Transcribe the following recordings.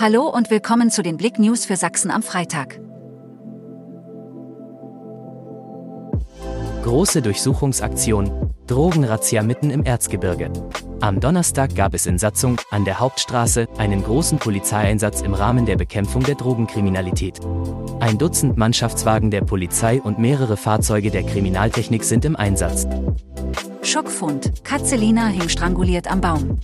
Hallo und willkommen zu den Blick News für Sachsen am Freitag. Große Durchsuchungsaktion, Drogenrazzia mitten im Erzgebirge. Am Donnerstag gab es in Satzung, an der Hauptstraße, einen großen Polizeieinsatz im Rahmen der Bekämpfung der Drogenkriminalität. Ein Dutzend Mannschaftswagen der Polizei und mehrere Fahrzeuge der Kriminaltechnik sind im Einsatz. Schockfund, Katzelina hing stranguliert am Baum.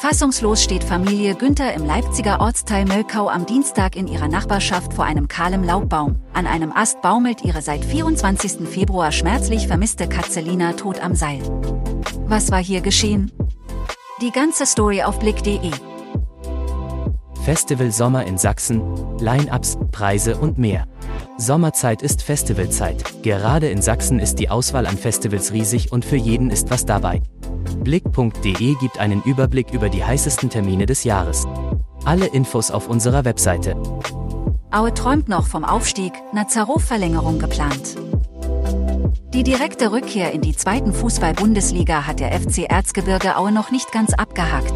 Fassungslos steht Familie Günther im Leipziger Ortsteil Möllkau am Dienstag in ihrer Nachbarschaft vor einem kahlen Laubbaum. An einem Ast baumelt ihre seit 24. Februar schmerzlich vermisste Katzelina tot am Seil. Was war hier geschehen? Die ganze Story auf blick.de. Festival Sommer in Sachsen, Line-ups, Preise und mehr. Sommerzeit ist Festivalzeit. Gerade in Sachsen ist die Auswahl an Festivals riesig und für jeden ist was dabei. Blick.de gibt einen Überblick über die heißesten Termine des Jahres. Alle Infos auf unserer Webseite. Aue träumt noch vom Aufstieg, Nazarov-Verlängerung geplant. Die direkte Rückkehr in die zweiten Fußball-Bundesliga hat der FC Erzgebirge Aue noch nicht ganz abgehakt.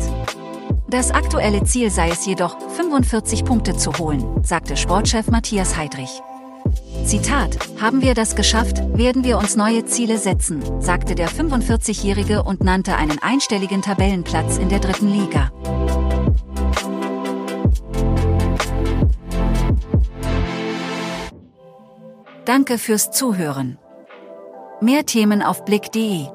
Das aktuelle Ziel sei es jedoch, 45 Punkte zu holen, sagte Sportchef Matthias Heidrich. Zitat, haben wir das geschafft, werden wir uns neue Ziele setzen, sagte der 45-Jährige und nannte einen einstelligen Tabellenplatz in der dritten Liga. Danke fürs Zuhören. Mehr Themen auf blick.de